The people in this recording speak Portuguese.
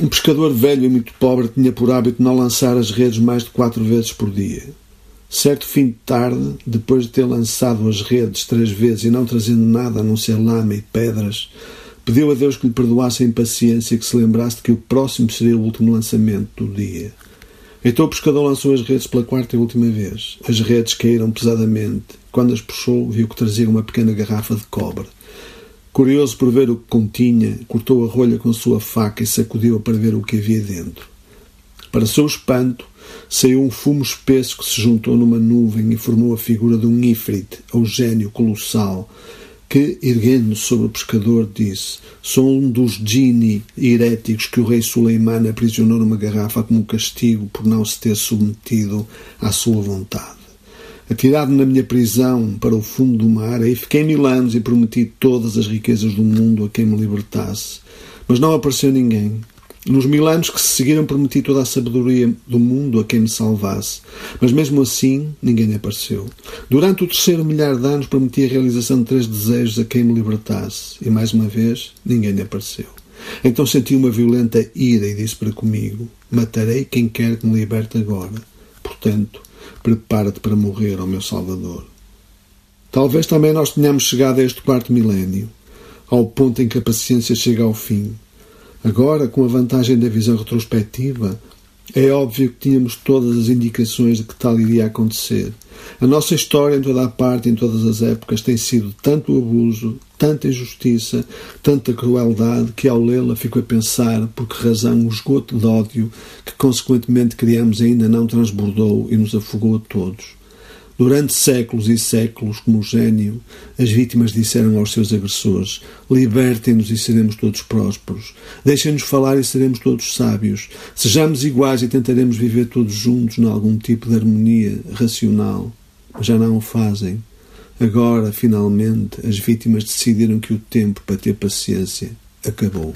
Um pescador velho e muito pobre tinha por hábito não lançar as redes mais de quatro vezes por dia. Certo fim de tarde, depois de ter lançado as redes três vezes e não trazendo nada a não ser lama e pedras, pediu a Deus que lhe perdoasse a impaciência e que se lembrasse de que o próximo seria o último lançamento do dia. Então o pescador lançou as redes pela quarta e última vez. As redes caíram pesadamente. Quando as puxou, viu que trazia uma pequena garrafa de cobre. Curioso por ver o que continha, cortou a rolha com sua faca e sacudiu-a para ver o que havia dentro. Para seu espanto, saiu um fumo espesso que se juntou numa nuvem e formou a figura de um Ifrit, ou gênio colossal, que, erguendo-se sobre o pescador, disse: Sou um dos gini heréticos que o rei Suleiman aprisionou numa garrafa como castigo por não se ter submetido à sua vontade. Atirado na minha prisão para o fundo do mar, aí fiquei mil anos e prometi todas as riquezas do mundo a quem me libertasse. Mas não apareceu ninguém. Nos mil anos que se seguiram, prometi toda a sabedoria do mundo a quem me salvasse. Mas mesmo assim, ninguém apareceu. Durante o terceiro milhar de anos, prometi a realização de três desejos a quem me libertasse. E mais uma vez, ninguém apareceu. Então senti uma violenta ira e disse para comigo: Matarei quem quer que me liberte agora. Portanto, prepara-te para morrer, ó meu Salvador. Talvez também nós tenhamos chegado a este quarto milénio, ao ponto em que a paciência chega ao fim. Agora, com a vantagem da visão retrospectiva, é óbvio que tínhamos todas as indicações de que tal iria acontecer. A nossa história, em toda a parte, em todas as épocas, tem sido tanto abuso, tanta injustiça, tanta crueldade, que ao lê-la fico a pensar por que razão o esgoto de ódio que consequentemente criamos ainda não transbordou e nos afogou a todos. Durante séculos e séculos, como gênio, as vítimas disseram aos seus agressores: Libertem-nos e seremos todos prósperos. Deixem-nos falar e seremos todos sábios. Sejamos iguais e tentaremos viver todos juntos em algum tipo de harmonia racional. Já não o fazem. Agora, finalmente, as vítimas decidiram que o tempo para ter paciência acabou.